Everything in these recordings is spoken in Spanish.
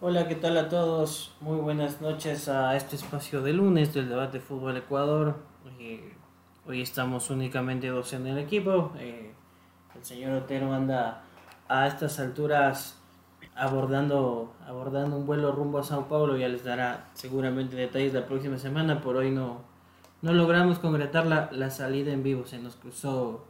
Hola, ¿qué tal a todos? Muy buenas noches a este espacio de lunes del debate Fútbol Ecuador. Eh, hoy estamos únicamente dos en el equipo. Eh, el señor Otero anda a estas alturas abordando, abordando un vuelo rumbo a Sao Paulo. Ya les dará seguramente detalles la próxima semana. Por hoy no, no logramos concretar la, la salida en vivo. Se nos cruzó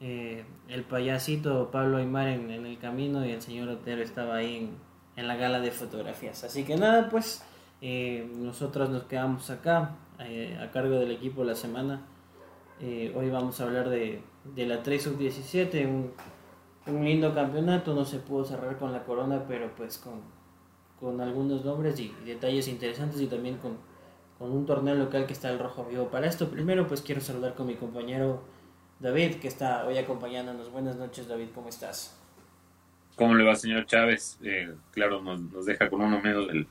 eh, el payasito Pablo Aymar en, en el camino y el señor Otero estaba ahí en en la gala de fotografías. Así que nada, pues eh, nosotros nos quedamos acá eh, a cargo del equipo de la semana. Eh, hoy vamos a hablar de, de la 3 Sub-17, un, un, lindo campeonato, no se pudo cerrar con la corona, pero pues con, con algunos nombres y, detalles interesantes y también con, con, un torneo local que está el Rojo Vivo. Para esto primero pues quiero saludar con mi compañero David, que está hoy acompañándonos. Buenas noches David, ¿cómo estás? ¿Cómo le va, señor Chávez? Eh, claro, nos, nos, deja con uno menos el,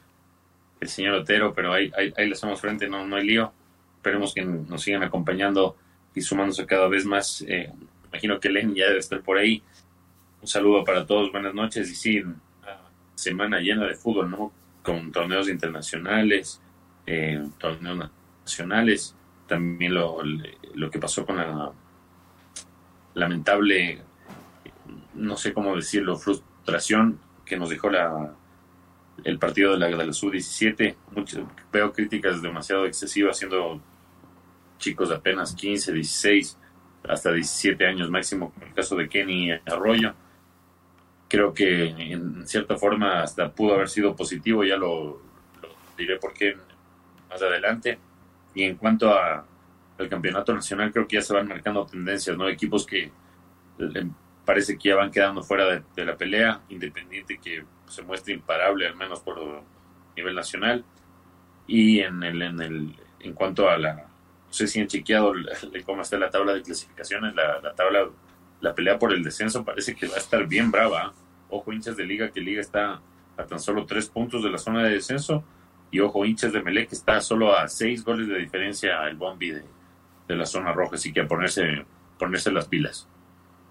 el señor Otero, pero ahí, ahí, le hacemos frente, no, no hay lío. Esperemos que nos sigan acompañando y sumándose cada vez más. Eh, imagino que Len ya debe estar por ahí. Un saludo para todos, buenas noches. Y sí, semana llena de fútbol, ¿no? Con torneos internacionales, eh, torneos nacionales. También lo, lo que pasó con la lamentable no sé cómo decirlo, frustración que nos dejó la, el partido de la, de la Sub-17. Veo críticas demasiado excesivas, siendo chicos de apenas 15, 16, hasta 17 años máximo, como el caso de Kenny Arroyo. Creo que en cierta forma hasta pudo haber sido positivo, ya lo, diré por qué más adelante. Y en cuanto a, al campeonato nacional, creo que ya se van marcando tendencias, ¿no? Equipos que parece que ya van quedando fuera de, la pelea, Independiente que se muestra imparable, al menos por nivel nacional. Y en, el, en, el, en cuanto a la, no sé si han chequeado cómo está la tabla de clasificaciones, la, la, tabla, la pelea por el descenso parece que va a estar bien brava. Ojo hinchas de liga, que liga está a tan solo tres puntos de la zona de descenso. Y ojo hinchas de Melec, que está solo a seis goles de diferencia el Bombi de, de la zona roja. Así que a ponerse, ponerse las pilas.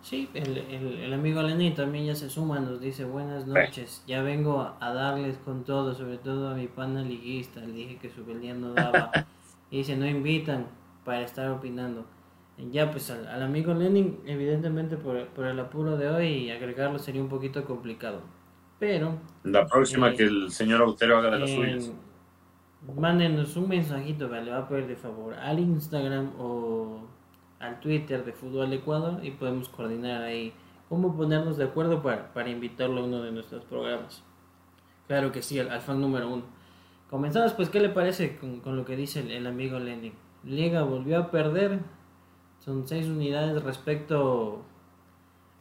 Sí, el, el, el, amigo Lenín también ya se suma, nos dice buenas noches, ya vengo a, darles con todo, sobre todo a mi pana liguista, le dije que su día no daba, y dice no invitan para estar opinando. Ya pues al, al amigo Lenin, evidentemente por, por, el apuro de hoy, agregarlo sería un poquito complicado. Pero... La próxima eh, que el señor Autero haga de las eh, suyas. Mándenos un mensajito, le va a pedir de favor al Instagram o al Twitter de Fútbol Ecuador y podemos coordinar ahí cómo ponernos de acuerdo para, para invitarlo a uno de nuestros programas. Claro que sí, al, fan número uno. Comenzamos, pues, ¿qué le parece con, con lo que dice el, amigo Lenin? Liga volvió a perder, son seis unidades respecto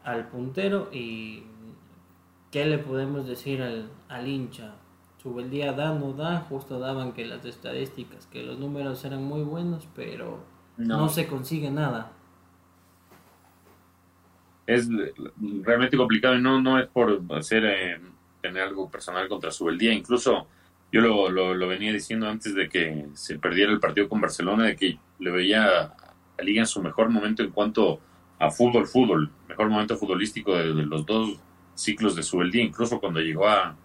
al puntero y ¿qué le podemos decir al, al hincha? Sube el día da, no da, justo daban que las estadísticas, que los números eran muy buenos, pero no. no se consigue nada. Es realmente complicado y no, no es por hacer eh, tener algo personal contra Subeldía. Incluso yo lo, lo, lo, venía diciendo antes de que se perdiera el partido con Barcelona, de que le veía a liga en su mejor momento en cuanto a fútbol, fútbol, mejor momento futbolístico de, de los dos ciclos de Subeldía, incluso cuando llegó a,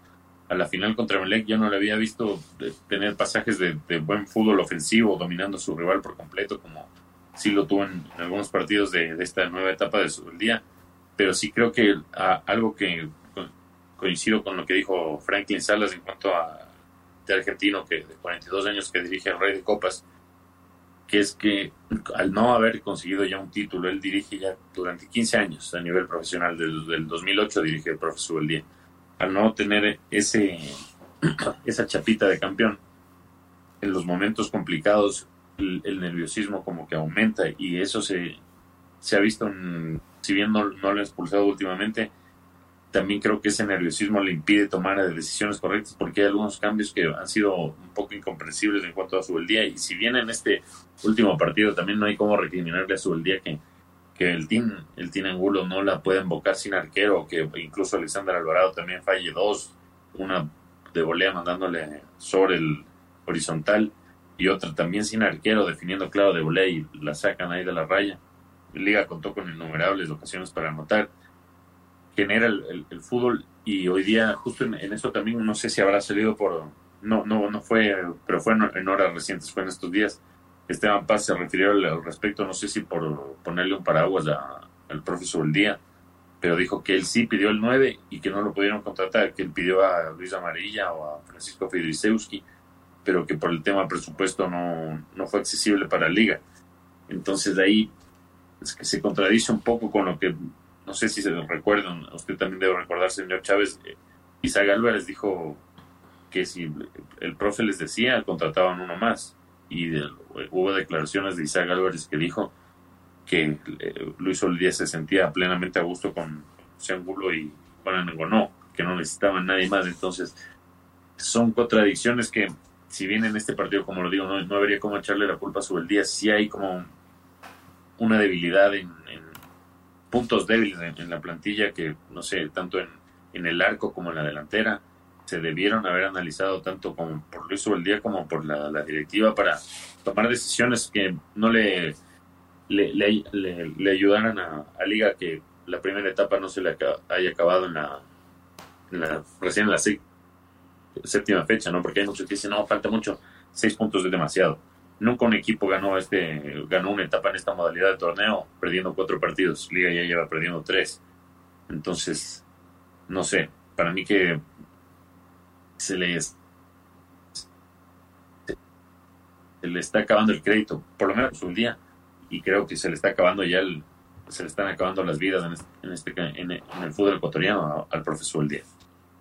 a la final contra Melec yo no le había visto tener pasajes de, de, buen fútbol ofensivo, dominando a su rival por completo, como sí lo tuvo en, en algunos partidos de, de, esta nueva etapa de su día. Pero sí creo que a, algo que coincido con lo que dijo Franklin Salas en cuanto a de argentino que de 42 años que dirige al Rey de Copas, que es que al no haber conseguido ya un título, él dirige ya durante 15 años a nivel profesional, del, del 2008 dirige el profesor el día al no tener ese esa chapita de campeón. En los momentos complicados el, el nerviosismo como que aumenta y eso se, se ha visto si bien no, no lo han expulsado últimamente también creo que ese nerviosismo le impide tomar decisiones correctas porque hay algunos cambios que han sido un poco incomprensibles en cuanto a su día y si bien en este último partido también no hay como recriminarle a su día que, que el team el team Angulo no la puede invocar sin arquero que incluso Alexander Alvarado también falle dos una de volea mandándole sobre el horizontal y otra también sin arquero definiendo claro de volea y la sacan ahí de la raya. Liga contó con innumerables ocasiones para anotar. Genera el, el, fútbol y hoy día justo en, eso también no sé si habrá salido por no no no fue pero fue en, horas recientes fue en estos días Esteban Paz se refirió al, respecto no sé si por ponerle un paraguas al profesor el día pero dijo que él sí pidió el 9 y que no lo pudieron contratar que él pidió a Luis Amarilla o a Francisco Fidrisewski pero que por el tema presupuesto no, no fue accesible para la liga entonces de ahí es que se contradice un poco con lo que no sé si se recuerdan, usted también debe recordar, señor Chávez, eh, Isaac Álvarez dijo que si el profe les decía, contrataban uno más. Y hubo declaraciones de Isaac Álvarez que dijo que eh, Luis Olías se sentía plenamente a gusto con Angulo y Juan no, que no necesitaban nadie más. Entonces, son contradicciones que, si bien en este partido, como lo digo, no, no habría como echarle la culpa sobre el día, sí hay como una debilidad en puntos débiles en, la plantilla que, no sé, tanto en, en, el arco como en la delantera, se debieron haber analizado tanto como por Luis día como por la, directiva para tomar decisiones que no le, le, le, ayudaran a, Liga que la primera etapa no se le haya acabado en la, en la recién en la séptima fecha, ¿no? Porque hay muchos que dicen, no, falta mucho, seis puntos es demasiado Nunca un equipo ganó este ganó una etapa en esta modalidad de torneo perdiendo cuatro partidos. Liga ya lleva perdiendo tres. Entonces, no sé, para mí que se le, se le está acabando el crédito, por lo menos un día, y creo que se le está acabando ya el, se le están acabando las vidas en este, en, el fútbol ecuatoriano al profesor el día.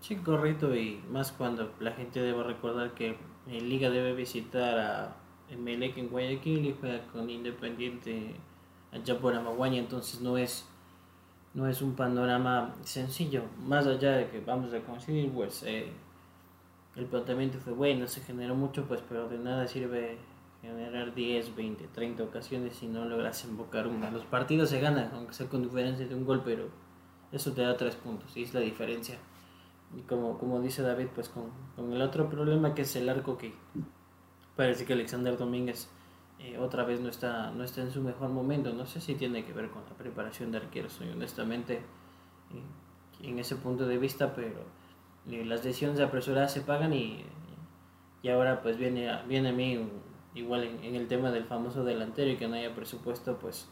Sí, correcto, y más cuando la gente debe recordar que en Liga debe visitar a Melec en Guayaquil y juega con Independiente allá por Amaguaña, entonces no es no es un panorama sencillo, más allá de que vamos a coincidir, pues eh, el planteamiento fue bueno, se generó mucho, pues pero de nada sirve generar 10, 20, 30 ocasiones si no logras invocar una. Los partidos se ganan, aunque sea con diferencia de un gol, pero eso te da tres puntos y es la diferencia. Y como, como dice David, pues con, con el otro problema que es el arco que parece que Alexander Domínguez eh, otra vez no está, no está en su mejor momento. No sé si tiene que ver con la preparación de arqueros, honestamente, eh, en ese punto de vista, pero las decisiones apresuradas se pagan y, y ahora pues viene, viene a mí igual en, el tema del famoso delantero y que no haya presupuesto, pues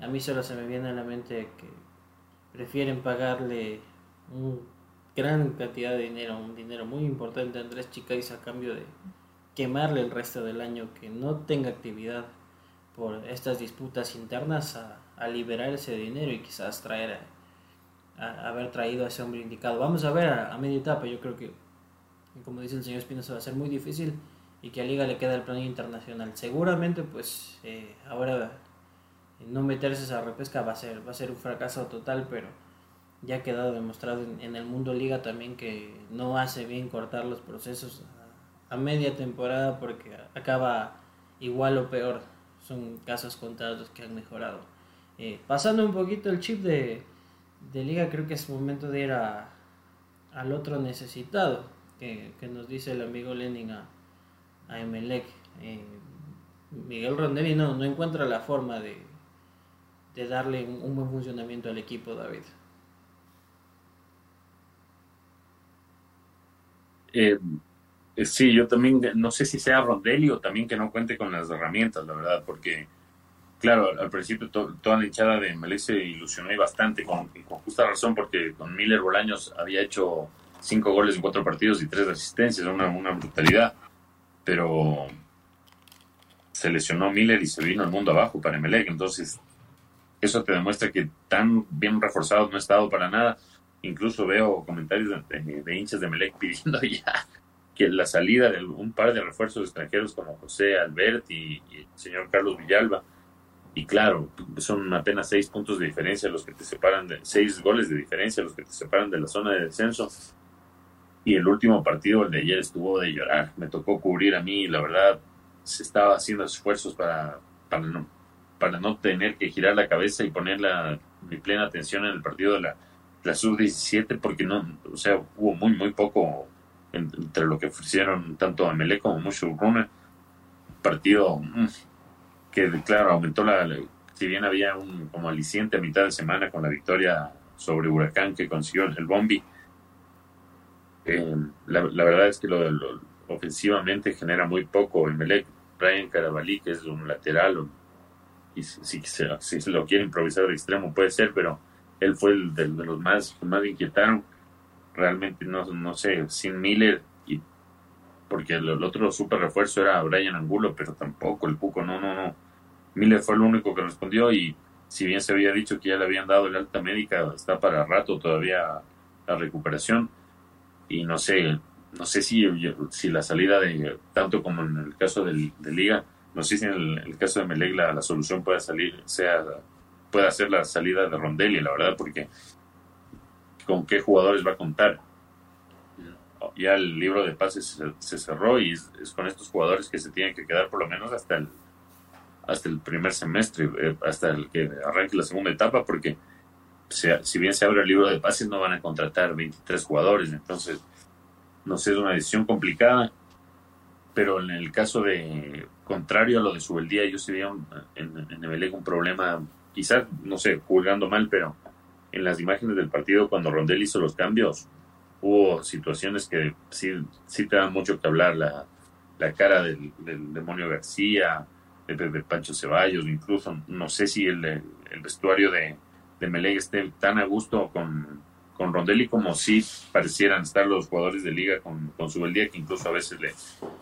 a mí solo se me viene a la mente que prefieren pagarle una gran cantidad de dinero, un dinero muy importante a Andrés Chicais a cambio de quemarle el resto del año que no tenga actividad por estas disputas internas a, liberar ese dinero y quizás traer a, haber traído a ese hombre indicado. Vamos a ver a, media etapa, yo creo que como dice el señor Espinosa va a ser muy difícil y que a Liga le queda el plano internacional. Seguramente pues eh, ahora no meterse esa repesca va a ser, va a ser un fracaso total, pero ya ha quedado demostrado en, en el mundo Liga también que no hace bien cortar los procesos a media temporada porque acaba igual o peor. Son casos contados que han mejorado. Eh, pasando un poquito el chip de, liga, creo que es momento de ir a, al otro necesitado que, nos dice el amigo Lenin a, a Emelec. Eh, Miguel Rondelli no, no encuentra la forma de, de darle un, buen funcionamiento al equipo, David. Eh, sí, yo también, no sé si sea Rondelli o también que no cuente con las herramientas, la verdad, porque, claro, al principio toda la hinchada de Melec se ilusionó y bastante, con, justa razón, porque con Miller Bolaños había hecho cinco goles en cuatro partidos y tres asistencias, una, una brutalidad, pero se lesionó Miller y se vino el mundo abajo para Melec, entonces eso te demuestra que tan bien reforzado no ha estado para nada. Incluso veo comentarios de, hinchas de Melec pidiendo ya que la salida de un par de refuerzos extranjeros como José Albert y, el señor Carlos Villalba, Y claro, son apenas seis puntos de diferencia los que te separan, de, seis goles de diferencia los que te separan de la zona de descenso. Y el último partido, el de ayer, estuvo de llorar. Me tocó cubrir a mí la verdad se estaba haciendo esfuerzos para, para, no, para no tener que girar la cabeza y poner la, mi plena atención en el partido de la, la sub-17 porque no, o sea, hubo muy, muy poco entre lo que ofrecieron tanto a Melé como mucho Runner. Partido mm, que, claro, aumentó la, si bien había un como aliciente a mitad de semana con la victoria sobre Huracán que consiguió el Bombi, eh, la, verdad es que lo, ofensivamente genera muy poco. Melec, Brian Carabalí, que es un lateral, y si, se, si se lo quiere improvisar de extremo puede ser, pero él fue el de, los más, más inquietaron. Realmente no, no sé, sin Miller, porque el, otro super refuerzo era Brian Angulo, pero tampoco el Puco, no, no, no. Miller fue el único que respondió y si bien se había dicho que ya le habían dado el alta médica, está para rato todavía la recuperación y no sé, no sé si, si la salida de, tanto como en el caso de Liga, no sé si en el, caso de Meleg la, solución pueda salir, sea, pueda ser la salida de Rondelli, la verdad, porque con qué jugadores va a contar. Ya el libro de pases se, cerró y es, con estos jugadores que se tienen que quedar por lo menos hasta el hasta el primer semestre, eh, hasta el que arranque la segunda etapa, porque si bien se abre el libro de pases no van a contratar 23 jugadores, entonces no sé, es una decisión complicada, pero en el caso de contrario a lo de Subeldía, yo sí veía en, en un problema, quizás, no sé, juzgando mal, pero en las imágenes del partido cuando Rondel hizo los cambios, hubo situaciones que sí, sí te dan mucho que hablar, la, la cara del, demonio García, de, Pancho Ceballos, incluso, no sé si el, el vestuario de, de esté tan a gusto con, con Rondelli como si parecieran estar los jugadores de liga con, con día que incluso a veces le,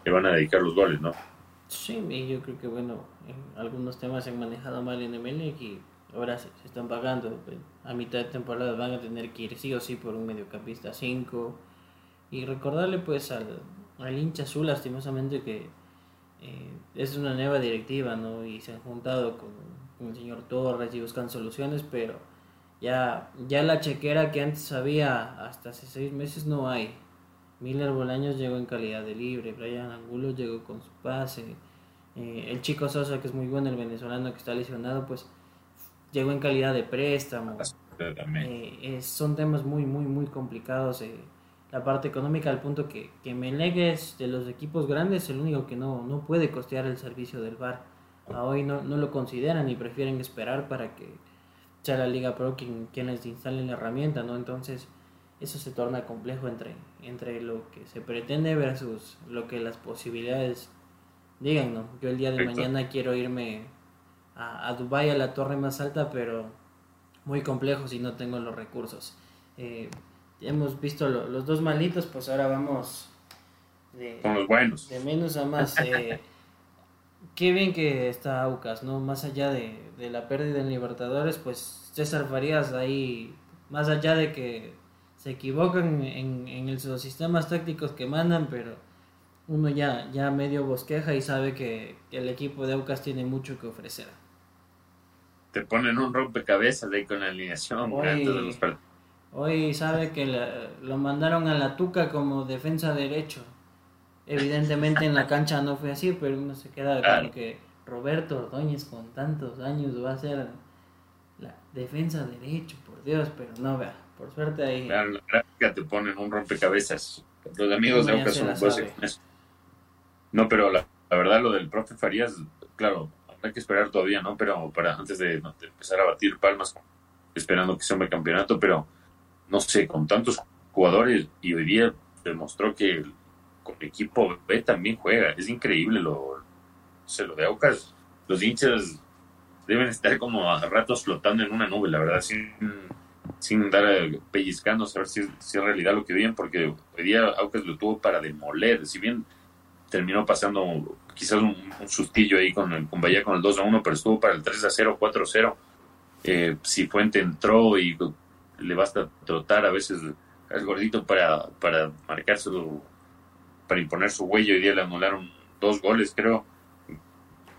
le, van a dedicar los goles, ¿no? Sí, yo creo que bueno, en algunos temas se han manejado mal en Emelec y ahora se, están pagando. Pues, a mitad de temporada van a tener que ir sí o sí por un mediocampista 5. Y recordarle pues al, al hincha azul lastimosamente que eh, es una nueva directiva, ¿no? Y se han juntado con, el señor Torres y buscan soluciones, pero ya, ya la chequera que antes había hasta hace seis meses no hay. Miller Bolaños llegó en calidad de libre, Brian Angulo llegó con su pase, eh, el chico Sosa que es muy bueno, el venezolano que está lesionado, pues llegó en calidad de préstamo. Eh, son temas muy, muy, muy complicados. Eh, la parte económica al punto que, que Melegues de los equipos grandes el único que no, no puede costear el servicio del bar. A hoy no, no lo consideran y prefieren esperar para que sea la Liga Pro quien, les instale la herramienta, ¿no? Entonces, eso se torna complejo entre, entre lo que se pretende versus lo que las posibilidades digan, ¿no? Yo el día de mañana quiero irme a, a Dubai a la torre más alta, pero muy complejo si no tengo los recursos. Eh, hemos visto los dos malitos, pues ahora vamos de, Con los buenos. de menos a más. Eh, qué bien que está Aucas, ¿no? Más allá de, la pérdida en Libertadores, pues César Farías ahí, más allá de que se equivocan en, en los sistemas tácticos que mandan, pero uno ya, ya medio bosqueja y sabe que, el equipo de Aucas tiene mucho que ofrecer. Te ponen un rompecabezas ahí con la alineación hoy, Hoy sabe que lo mandaron a la tuca como defensa derecho. Evidentemente en la cancha no fue así, pero uno se queda claro. que Roberto Ordóñez con tantos años va a ser la defensa derecho, por Dios, pero no vea, por suerte ahí. Claro, la gráfica te ponen un rompecabezas. Los amigos de Aucas son buenos No, pero la, verdad lo del profe Farías, claro, hay que esperar todavía, ¿no? Pero para antes de, empezar a batir palmas, esperando que sea un campeonato, pero no sé, con tantos jugadores y hoy día demostró que con el equipo B también juega. Es increíble lo, se lo de Aucas. Los hinchas deben estar como a ratos flotando en una nube, la verdad, sin, sin dar pellizcando, a ver si, si, es realidad lo que vienen, porque hoy día Aucas lo tuvo para demoler. Si bien terminó pasando quizás un, sustillo ahí con, el, con Bahía con el 2 a 1, pero estuvo para el 3 a 0, 4 a 0. Eh, si Fuente entró y le basta trotar a veces al gordito para, para marcárselo para imponer su huello. Hoy día le anularon dos goles, creo.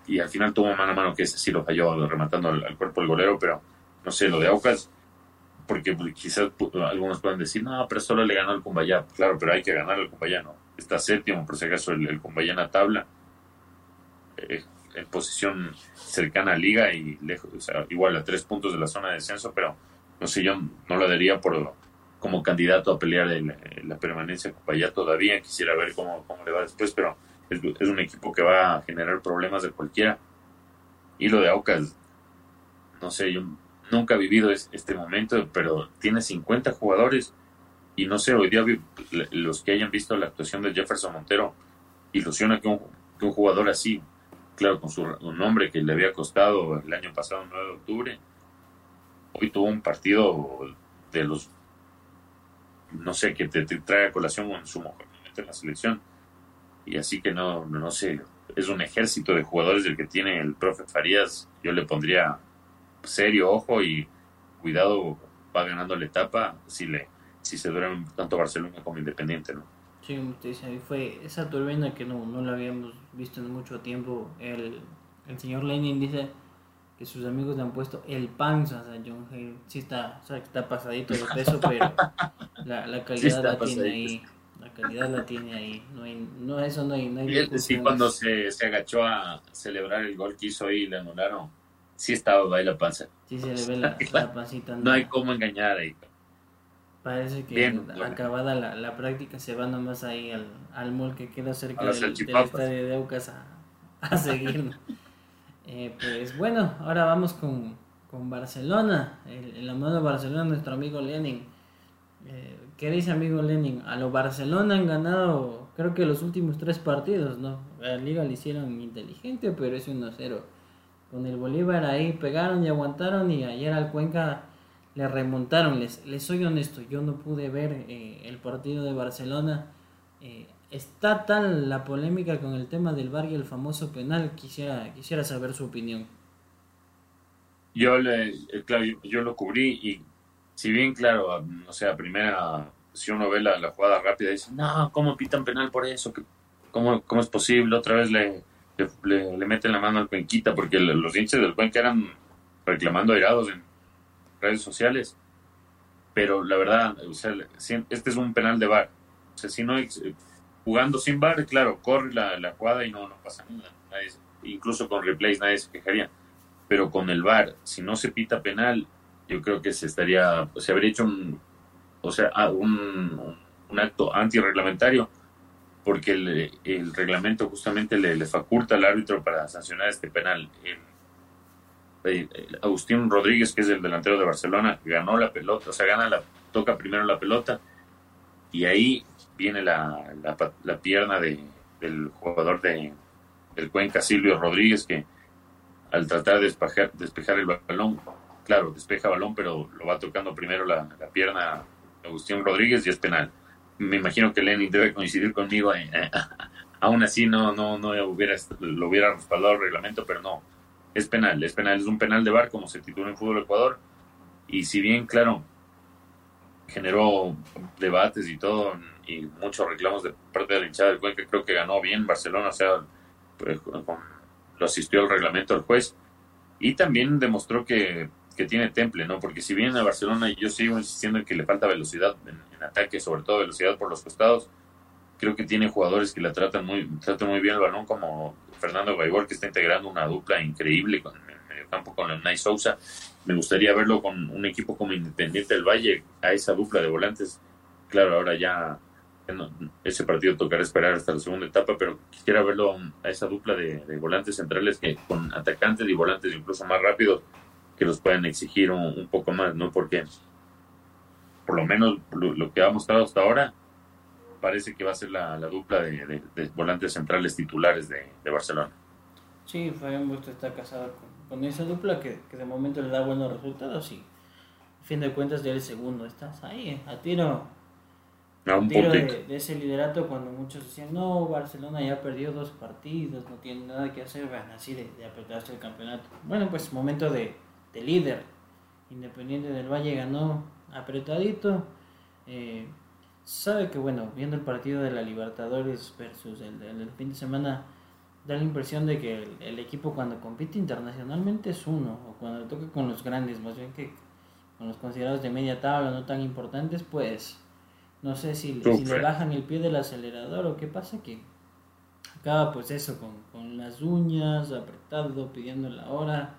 y al final tuvo mano a mano que ese sí lo falló rematando al, cuerpo del golero, pero no sé, lo de Aucas, porque quizás algunos puedan decir, no, pero solo le ganó al Cumbayá. Claro, pero hay que ganar al Cumbayá, ¿no? Está séptimo, por si acaso, el, el Cumbayá en la tabla, eh, en posición cercana a Liga y lejos, o sea, igual a tres puntos de la zona de descenso, pero no sé, yo no lo daría por como candidato a pelear la permanencia Cumbayá todavía. Quisiera ver cómo, cómo le va después, pero es, un equipo que va a generar problemas de cualquiera. Y lo de Aucas, no sé, yo nunca he vivido este momento, pero tiene 50 jugadores. Y no sé, hoy día los que hayan visto la actuación de Jefferson Montero, ilusiona que un, que un jugador así, claro, con su nombre que le había costado el año pasado, 9 de octubre, hoy tuvo un partido de los, no sé, que te, trae a colación en su momento en la selección y así que no, no sé, es un ejército de jugadores del que tiene el profe Farías, yo le pondría serio ojo y cuidado, va ganando la etapa si le si se duerme tanto Barcelona como Independiente, ¿no? Sí, ahí fue esa turbina que no, no la habíamos visto en mucho tiempo. El, el señor Lenin dice que sus amigos le han puesto el panza, o sea, John Hay sí está, o sea, está pasadito de peso, pero la, la calidad la tiene ahí. La calidad la tiene ahí. No hay, no, eso no hay. No hay sí, cuando se, se, agachó a celebrar el gol que hizo ahí le anularon, sí estaba ahí la panza. Sí, se le ve la, la pancita. No, hay cómo engañar ahí. Parece que acabada la, la, práctica se va nomás ahí al, al mall que queda cerca del, del, estadio de Aucas a, a seguir. eh, pues bueno, ahora vamos con, con Barcelona. El, el amado Barcelona, nuestro amigo Lenin. Eh, ¿Qué dice amigo Lenin? A lo Barcelona han ganado, creo que los últimos tres partidos, ¿no? La liga le hicieron inteligente, pero es 1-0. Con el Bolívar ahí pegaron y aguantaron y ayer al Cuenca le remontaron. Les, les soy honesto, yo no pude ver eh, el partido de Barcelona. Eh, está tal la polémica con el tema del bar y el famoso penal. Quisiera, quisiera saber su opinión. Yo, le, claro, yo lo cubrí y si bien, claro, o sea, primera, si uno ve la, jugada rápida, dice, no, ¿cómo pitan penal por eso? ¿Cómo, cómo es posible? Otra vez le, le, le, meten la mano al Cuenquita, porque los hinchas del Cuenca eran reclamando airados en redes sociales. Pero la verdad, o sea, este es un penal de bar. O sea, si no, jugando sin bar, claro, corre la, la jugada y no, no pasa nada. incluso con replays nadie se quejaría. Pero con el bar, si no se pita penal, yo creo que se estaría, se habría hecho un, o sea, ah, un, un acto antirreglamentario, porque el, reglamento justamente le, faculta al árbitro para sancionar este penal. Agustín Rodríguez, que es el delantero de Barcelona, ganó la pelota, o sea, gana la, toca primero la pelota, y ahí viene la, pierna de, del jugador de, del Cuenca, Silvio Rodríguez, que al tratar de despejar, el balón, claro, despeja balón, pero lo va tocando primero la, la pierna Agustín Rodríguez y es penal. Me imagino que Lenin debe coincidir conmigo. Eh, aún así no, no, no hubiera, lo hubiera respaldado el reglamento, pero no. Es penal, es penal, es un penal de bar como se titula en Fútbol Ecuador. Y si bien, claro, generó debates y todo, y muchos reclamos de parte de la hinchada del Cuenca, creo que ganó bien Barcelona, o sea, pues, lo asistió el reglamento del juez. Y también demostró que que tiene Temple, ¿no? Porque si bien a Barcelona yo sigo insistiendo en que le falta velocidad en, ataque, sobre todo velocidad por los costados, creo que tiene jugadores que la tratan muy, tratan muy bien el balón, como Fernando Gaibor, que está integrando una dupla increíble con el medio campo con Leonay Sousa. Me gustaría verlo con un equipo como Independiente del Valle, a esa dupla de volantes. Claro, ahora ya ese partido tocará esperar hasta la segunda etapa, pero quisiera verlo a esa dupla de, de volantes centrales que con atacantes y volantes incluso más rápidos que los puedan exigir un, poco más, ¿no? Porque por lo menos lo, que ha mostrado hasta ahora parece que va a ser la, dupla de, volantes centrales titulares de, Barcelona. Sí, Fabián Busto está casado con, esa dupla que, de momento le da buenos resultados y a fin de cuentas ya el segundo. Estás ahí, eh, a tiro, a tiro de, ese liderato cuando muchos decían, no, Barcelona ya perdió dos partidos, no tiene nada que hacer, van así de, de apretarse el campeonato. Bueno, pues momento de de líder. Independiente del Valle ganó apretadito. Eh, sabe que, bueno, viendo el partido de la Libertadores versus el del fin de semana, da la impresión de que el, equipo cuando compite internacionalmente es uno, o cuando toca con los grandes, más bien que con los considerados de media tabla no tan importantes, pues no sé si, si le bajan el pie del acelerador o qué pasa, que acaba pues eso, con, con las uñas, apretado, pidiendo la hora,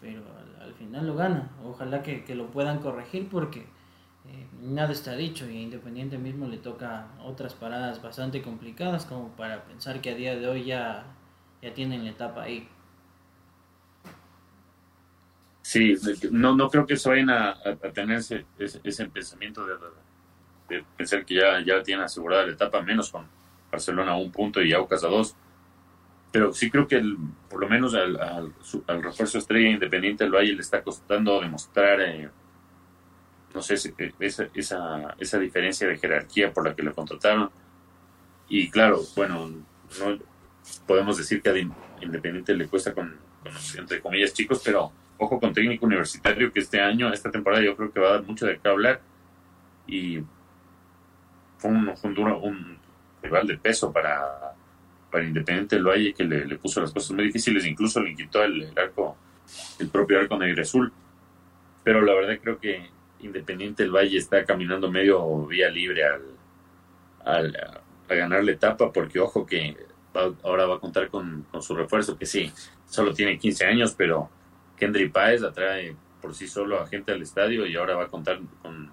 pero al, final lo gana. Ojalá que, que, lo puedan corregir porque eh, nada está dicho y a Independiente mismo le toca otras paradas bastante complicadas como para pensar que a día de hoy ya, ya tienen la etapa ahí. Sí, no, no creo que se vayan a, tener ese, ese, pensamiento de, de, pensar que ya, ya tienen asegurada la etapa, menos con Barcelona a un punto y Aucas a dos. Pero sí creo que por lo menos al, al, refuerzo estrella independiente del Valle le está costando demostrar eh, no sé, esa, esa, esa diferencia de jerarquía por la que lo contrataron. Y claro, bueno, no podemos decir que a Independiente le cuesta con, entre comillas, chicos, pero ojo con técnico universitario que este año, esta temporada, yo creo que va a dar mucho de qué hablar. Y fue un, un, rival de peso para, para Independiente del Valle que le, puso las cosas muy difíciles, incluso le quitó el, arco, el propio arco negro azul. Pero la verdad creo que Independiente del Valle está caminando medio vía libre al, al a ganar la etapa, porque ojo que ahora va a contar con, su refuerzo, que sí, solo tiene 15 años, pero Kendry Páez atrae por sí solo a gente al estadio y ahora va a contar con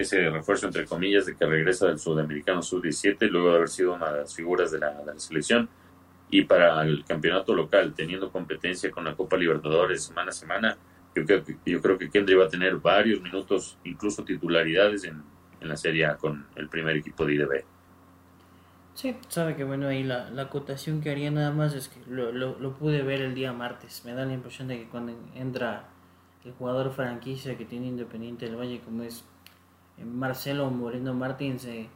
ese refuerzo, entre comillas, de que regresa del Sudamericano Sub-17, luego de haber sido una de las figuras de la, selección. Y para el campeonato local, teniendo competencia con la Copa Libertadores semana a semana, yo creo que, yo creo que Kendry va a tener varios minutos, incluso titularidades en, la Serie con el primer equipo de IDB. Sí, sabe que bueno, ahí la, la acotación que haría nada más es que lo, lo, pude ver el día martes. Me da la impresión de que cuando entra el jugador franquicia que tiene Independiente del Valle, como es Marcelo Moreno Martins, eh,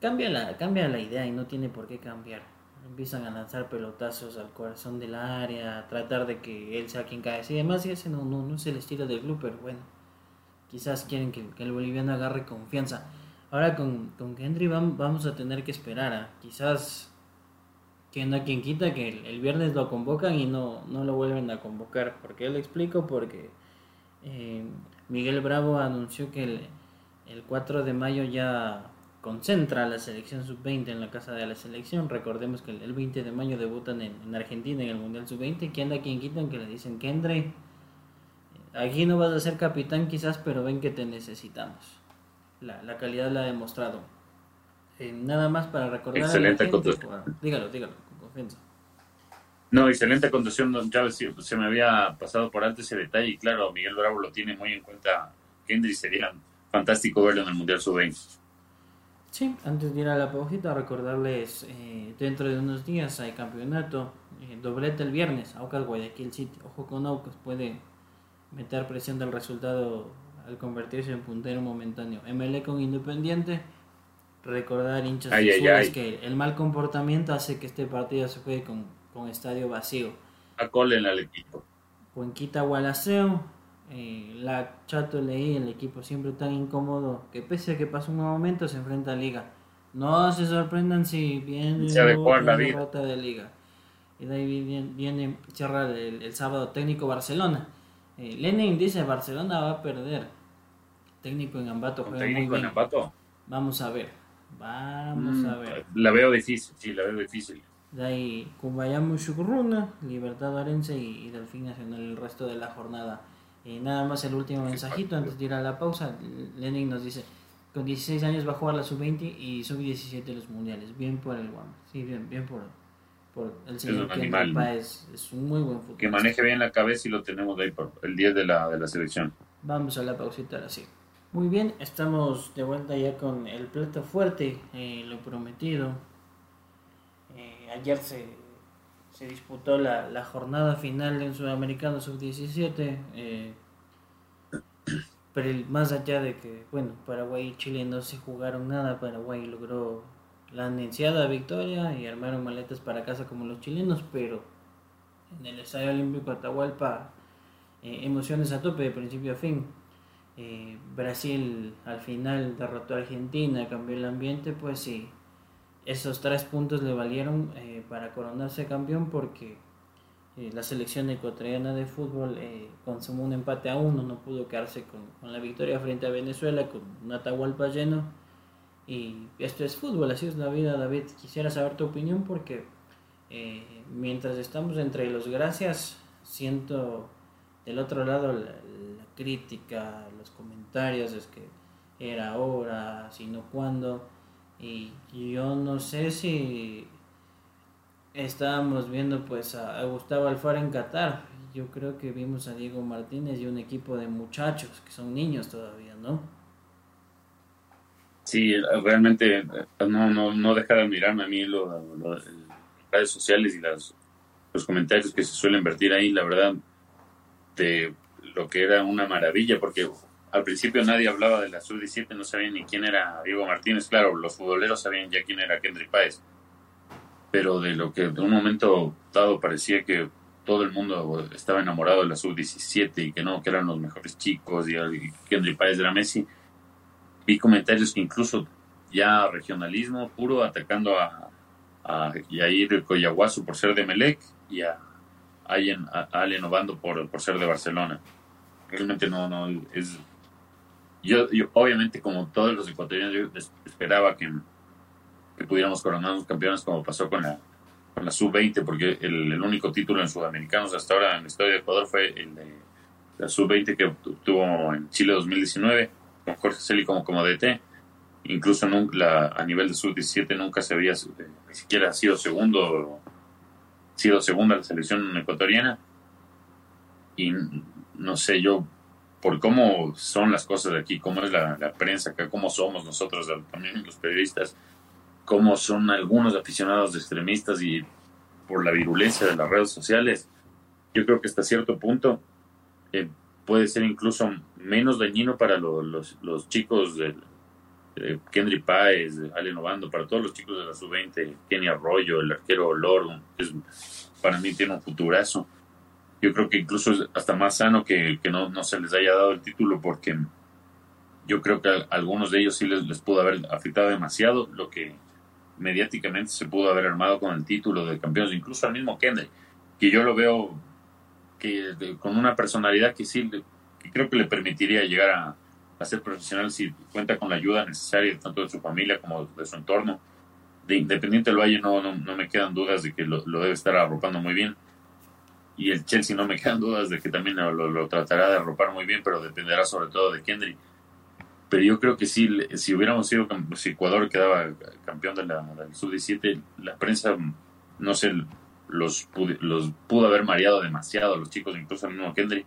cambia, la, cambia la idea y no tiene por qué cambiar empiezan a lanzar pelotazos al corazón del área, tratar de que él sea quien cae. Y además ese no, no, no es el estilo del club, pero bueno, quizás quieren que, el boliviano agarre confianza. Ahora con, con Kendry vamos a tener que esperar a quizás que no quien quita que el, viernes lo convocan y no, no lo vuelven a convocar. porque él explico? Porque eh, Miguel Bravo anunció que el, el 4 de mayo ya concentra la selección sub-20 en la casa de la selección. Recordemos que el 20 de mayo debutan en, Argentina en el Mundial sub-20. ¿Quién anda quien quitan? Que le dicen Kendre. Aquí no vas a ser capitán quizás, pero ven que te necesitamos. La, la calidad la ha demostrado. Eh, nada más para recordar. Excelente Dígalo, dígalo, con confianza. No, excelente conducción, ya se me había pasado por antes ese detalle y claro, Miguel Bravo lo tiene muy en cuenta. Kendry sería fantástico verlo en el Mundial Sub-20. Sí, antes de ir a la paujita, recordarles, eh, dentro de unos días hay campeonato, eh, doblete el viernes, Aucas Guayaquil City. Ojo con Aucas, puede meter presión del resultado al convertirse en puntero momentáneo. ML con Independiente, recordar hinchas ay, que el mal comportamiento hace que este partido se juegue con, con estadio vacío. Acolen al equipo. Cuenquita Gualaceo, eh, la Chato leí, el equipo siempre tan incómodo que pese a que pasa un momento se enfrenta a Liga. No se sorprendan si viene una derrota de Liga. Y de ahí viene, viene cerrar el, sábado técnico Barcelona. Eh, Lenin dice Barcelona va a perder. Técnico en Ambato técnico en Ambato? Vamos a ver. Vamos mm, a ver. La veo difícil, sí, la veo difícil. De ahí Kumbayamu Shukruna, Libertad Arense y, y Delfín Nacional el resto de la jornada. Y nada más el último mensajito antes de ir a la pausa. Lenin nos dice, con 16 años va a jugar la sub-20 y sub-17 los mundiales. Bien por el Guam. Sí, bien, bien por, por el señor es, es, un muy buen futbolista. Que maneje bien la cabeza y lo tenemos ahí por el 10 de la, de la selección. Vamos a la pausita ahora sí. Muy bien, estamos de vuelta ya con el plato fuerte, eh, lo prometido. Eh, ayer se se disputó la, la jornada final en Sudamericano Sub-17. Eh, pero más allá de que, bueno, Paraguay y Chile no se jugaron nada, Paraguay logró la anunciada victoria y armaron maletas para casa como los chilenos, pero en el Estadio Olímpico Atahualpa, eh, emociones a tope de principio a fin. Eh, Brasil al final derrotó a Argentina, cambió el ambiente, pues sí, esos tres puntos le valieron eh, para coronarse campeón porque eh, la selección ecuatoriana de fútbol eh, consumó un empate a uno, no pudo quedarse con, la victoria frente a Venezuela con un Atahualpa lleno. Y esto es fútbol, así es la vida, David. Quisiera saber tu opinión porque mientras estamos entre los gracias, siento del otro lado la, la crítica, los comentarios, es que era ahora, sino cuándo. Y yo no sé si estábamos viendo pues a, Gustavo Alfaro en Qatar. Yo creo que vimos a Diego Martínez y un equipo de muchachos que son niños todavía, ¿no? Sí, realmente eh, no, no, no deja de admirarme a mí lo, las redes sociales y los comentarios que se suelen vertir ahí, la verdad, de lo que era una maravilla, porque al principio nadie hablaba de la sub-17, no sabían ni quién era Diego Martínez. Claro, los futboleros sabían ya quién era Kendry Páez. Pero de lo que de un momento dado parecía que todo el mundo estaba enamorado de la sub-17 y que no, que eran los mejores chicos y, Kendry Páez era Messi. Vi comentarios que incluso ya regionalismo puro atacando a, a Yair Coyahuaso por ser de Melec y a, a, Allen Obando por, por ser de Barcelona. Realmente no, no, es yo, yo, obviamente, como todos los ecuatorianos, yo esperaba que, pudiéramos coronarnos campeones como pasó con la, con la sub-20, porque el, el, único título en sudamericanos hasta ahora en la historia de Ecuador fue el de la sub-20 que obtuvo en Chile 2019, con Jorge Celi como, como DT. Incluso la, a nivel de sub-17 nunca se había eh, ni siquiera sido segundo, sido segunda la selección ecuatoriana. Y no sé, yo por cómo son las cosas de aquí, cómo es la, prensa acá, cómo somos nosotros también los periodistas, cómo son algunos aficionados extremistas y por la virulencia de las redes sociales, yo creo que hasta cierto punto eh, puede ser incluso menos dañino para los, los chicos de, de Kendry Páez, Ale Novando, para todos los chicos de la sub-20, Kenny Arroyo, el arquero Lord, que para mí tiene un futurazo yo creo que incluso es hasta más sano que, que no, no, se les haya dado el título porque yo creo que a algunos de ellos sí les, les, pudo haber afectado demasiado lo que mediáticamente se pudo haber armado con el título de campeones, incluso al mismo Kendall, que yo lo veo que con una personalidad que sí que creo que le permitiría llegar a, a, ser profesional si cuenta con la ayuda necesaria tanto de su familia como de su entorno. De Independiente del Valle no, no, no me quedan dudas de que lo, lo debe estar arropando muy bien y el Chelsea no me quedan dudas de que también lo, tratará de arropar muy bien, pero dependerá sobre todo de Kendry. Pero yo creo que si, si hubiéramos sido, si Ecuador quedaba campeón de la, sub-17, la prensa, no sé, los, los pudo haber mareado demasiado a los chicos, incluso al mismo Kendry.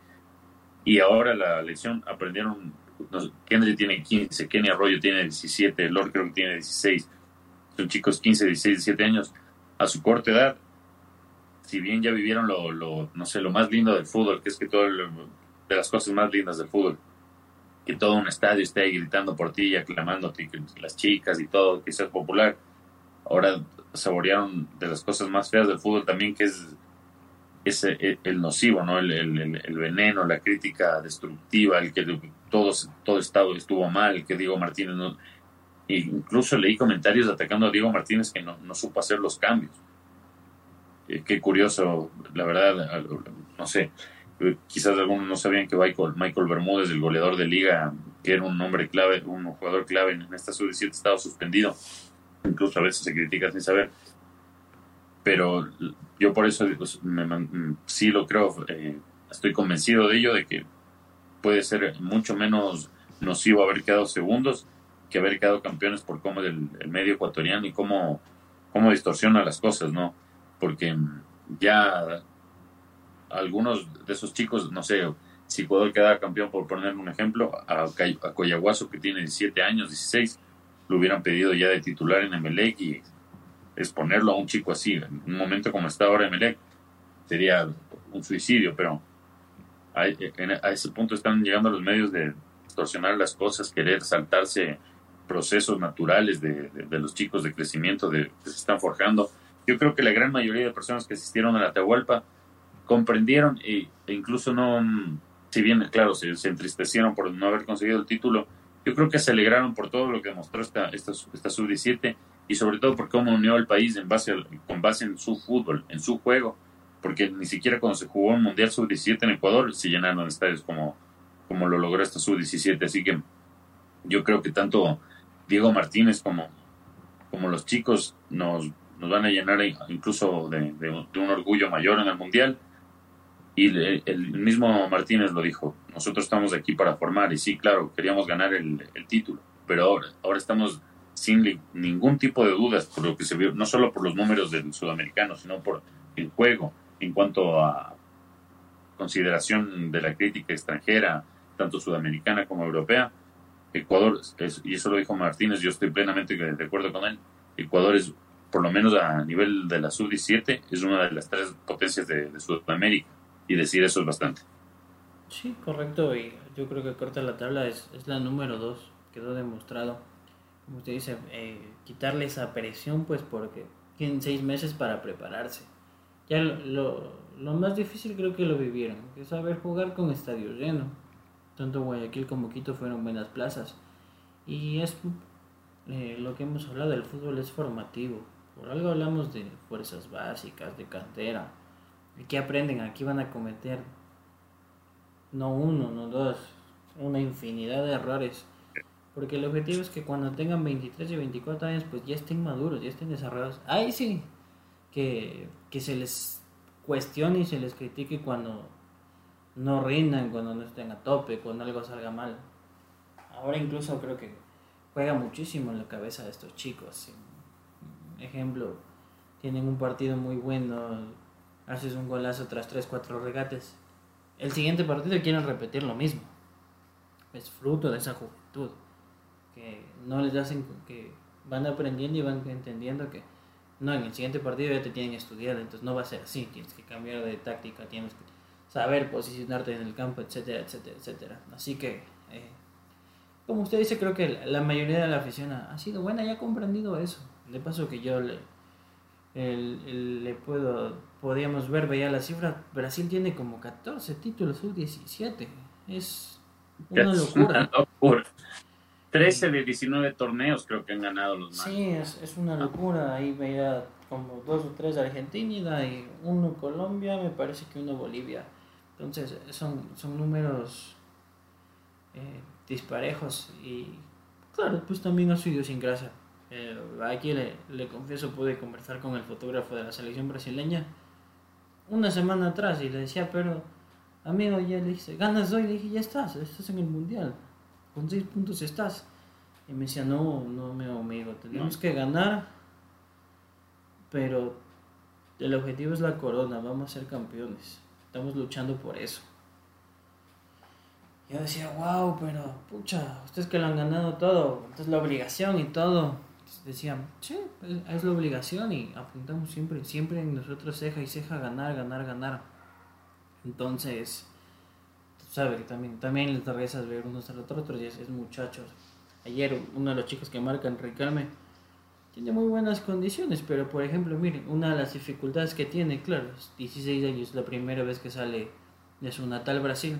Y ahora la lección aprendieron, Kendry tiene 15, Kenny Arroyo tiene 17, Lord creo que tiene 16. Son chicos 15, 16, 17 años. A su corta edad si bien ya vivieron lo, lo, no sé, lo más lindo del fútbol, que es que todo de las cosas más lindas del fútbol, que todo un estadio esté ahí gritando por ti y aclamándote, las chicas y todo, que seas popular. Ahora saborearon de las cosas más feas del fútbol también, que es, ese e, el, nocivo, ¿no? El, el, el, veneno, la crítica destructiva, el que todo, todo estado estuvo mal, que Diego Martínez no... Incluso leí comentarios atacando a Diego Martínez que no, no supo hacer los cambios eh, qué curioso, la verdad, no sé, eh, quizás algunos no sabían que Michael, Michael Bermúdez, el goleador de liga, que era un hombre clave, un jugador clave en esta sub-17, estaba suspendido. Incluso a veces se critica sin saber. Pero yo por eso sí lo creo, eh, estoy convencido de ello, de que puede ser mucho menos nocivo haber quedado segundos que haber quedado campeones por cómo el, el medio ecuatoriano y cómo, cómo distorsiona las cosas, ¿no? Porque ya algunos de esos chicos, no sé, si puedo quedar campeón, por poner un ejemplo, a, a Coyahuaso, que tiene 17 años, 16, lo hubieran pedido ya de titular en Emelec y exponerlo a un chico así, en un momento como está ahora Emelec, sería un suicidio, pero a, a ese punto están llegando los medios de distorsionar las cosas, querer saltarse procesos naturales de, de los chicos de crecimiento de, que se están forjando yo creo que la gran mayoría de personas que asistieron a la Atahualpa comprendieron e, incluso no, mm, si bien, claro, se, entristecieron por no haber conseguido el título, yo creo que se alegraron por todo lo que demostró esta, esta, esta sub-17 y sobre todo por cómo unió al país en base con base en su fútbol, en su juego, porque ni siquiera cuando se jugó un Mundial Sub-17 en Ecuador se llenaron estadios como, como lo logró esta Sub-17, así que yo creo que tanto Diego Martínez como, como los chicos nos, nos van a llenar incluso de, un orgullo mayor en el Mundial. Y el, mismo Martínez lo dijo, nosotros estamos aquí para formar y sí, claro, queríamos ganar el, el título, pero ahora, ahora estamos sin ningún tipo de dudas por lo que se vio, no solo por los números del sudamericano, sino por el juego en cuanto a consideración de la crítica extranjera, tanto sudamericana como europea. Ecuador, y eso lo dijo Martínez, yo estoy plenamente de acuerdo con él, Ecuador es, por lo menos a nivel de la sub-17, es una de las tres potencias de, Sudamérica, y decir eso es bastante. Sí, correcto, y yo creo que corta la tabla es, es la número dos, quedó demostrado como usted dice, eh, quitarle esa presión, pues porque tienen seis meses para prepararse. Ya lo, lo, más difícil creo que lo vivieron, que es saber jugar con estadio lleno. Tanto Guayaquil como Quito fueron buenas plazas. Y es eh, lo que hemos hablado, el fútbol es formativo. Por algo hablamos de fuerzas básicas, de cantera. ¿Y qué aprenden? Aquí van a cometer no uno, no dos, una infinidad de errores porque el objetivo es que cuando tengan 23 y 24 años, pues ya estén maduros, ya estén desarrollados. Ahí sí, que, se les cuestione y se les critique cuando no rindan, cuando no estén a tope, cuando algo salga mal. Ahora incluso creo que juega muchísimo en la cabeza de estos chicos. Ejemplo, tienen un partido muy bueno, haces un golazo tras 3, 4 regates. El siguiente partido quieren repetir lo mismo. Es fruto de esa juventud que no les hacen que van aprendiendo y van entendiendo que no, en el siguiente partido ya te tienen estudiado, entonces no va a ser así, tienes que cambiar de táctica, tienes que saber posicionarte en el campo, etcétera, etcétera, etcétera. Así que, eh, como usted dice, creo que la mayoría de la afición ha, sido buena y ha comprendido eso. De paso que yo le, le puedo, podíamos ver, veía la cifra, Brasil tiene como 14 títulos, sub 17, es una locura. 13 de 19 torneos creo que han ganado los más. Sí, es, es una locura. Ahí veía como dos o tres Argentina y uno Colombia, me parece que uno Bolivia. Entonces son, son números eh, disparejos y claro, pues también a su idiosincrasia. Eh, aquí le, le confieso, pude conversar con el fotógrafo de la selección brasileña una semana atrás y le decía, pero amigo, ya le dije, ganas hoy, le dije, ya estás, estás en el mundial con seis puntos estás. Y me decía, no, no, me amigo, tenemos que ganar, pero el objetivo es la corona, vamos a ser campeones. Estamos luchando por eso. Yo decía, wow, pero pucha, ustedes que lo han ganado todo, entonces la obligación y todo. Decían, sí, es la obligación y apuntamos siempre, siempre en nosotros ceja y ceja ganar, ganar, ganar. Entonces, sabe que también, también les risas ver unos a los otros y es, muchachos. Ayer uno de los chicos que marcan, Ricarme, tiene muy buenas condiciones, pero por ejemplo, miren, una de las dificultades que tiene, claro, 16 años, la primera vez que sale de su natal Brasil.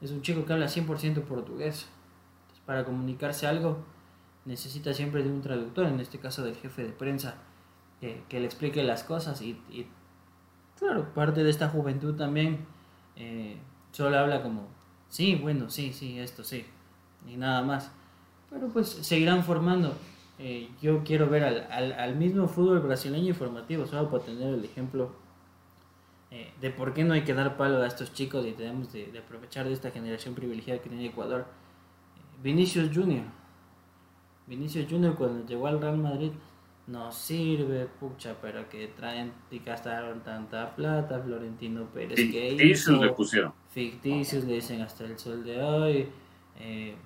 Es un chico que habla 100% portugués. para comunicarse algo, necesita siempre de un traductor, en este caso del jefe de prensa, que, le explique las cosas. Y, claro, parte de esta juventud también eh, Solo habla como, sí, bueno, sí, sí, esto sí, y nada más. Pero pues seguirán formando. Eh, yo quiero ver al, al, mismo fútbol brasileño informativo, solo para tener el ejemplo eh, de por qué no hay que dar palo a estos chicos y tenemos de, aprovechar de esta generación privilegiada que tiene Ecuador. Eh, Vinicius Junior. Vinicius Junior cuando llegó al Real Madrid no sirve, pucha, pero que traen y gastaron tanta plata, Florentino Pérez que Ficticios le pusieron. Ficticios le dicen hasta el sol de hoy. Eh,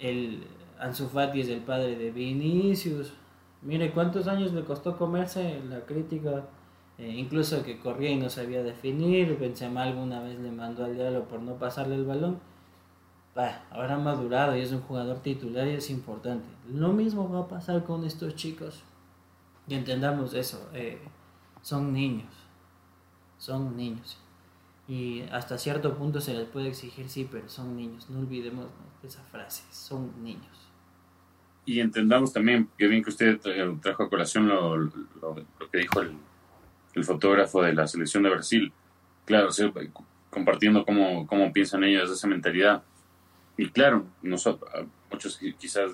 el Ansu Fati es el padre de Vinicius. Mire cuántos años le costó comerse la crítica, eh, incluso que corría y no sabía definir. Benzema alguna vez le mandó al diablo por no pasarle el balón ahora ha madurado y es un jugador titular y es importante. Lo mismo va a pasar con estos chicos. Y entendamos eso, eh, son niños, son niños. Y hasta cierto punto se les puede exigir, sí, pero son niños. No olvidemos esa frase, son niños. y entendamos también, que bien que usted trajo a colación lo, lo, que dijo el, el, fotógrafo de la selección de Brasil. Claro, compartiendo cómo, cómo piensan ellos esa mentalidad. Y claro, nosotros, muchos quizás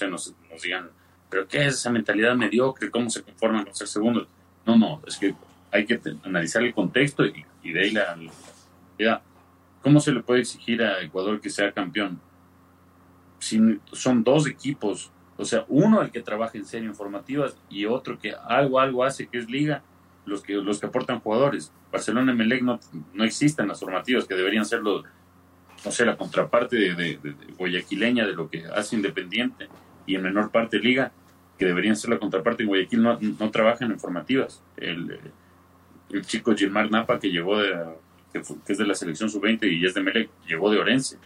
no nos, nos, digan, pero ¿qué es esa mentalidad mediocre? ¿Cómo se conforman los ser segundos? No, no, es que hay que analizar el contexto y, y de ahí la, ¿Cómo se le puede exigir a Ecuador que sea campeón? son dos equipos, o sea, uno el que trabaja en serio informativas y otro que algo, algo hace, que es liga, los que, los que aportan jugadores. Barcelona y Melec no, no existen las formativas, que deberían ser los, no sé, la contraparte de, de, guayaquileña de lo que hace Independiente y en menor parte Liga, que deberían ser la contraparte en Guayaquil, no, no trabajan en formativas. El, el chico Gilmar Napa, que llegó de, que, es de la selección sub-20 y es de Melec, llegó de Orense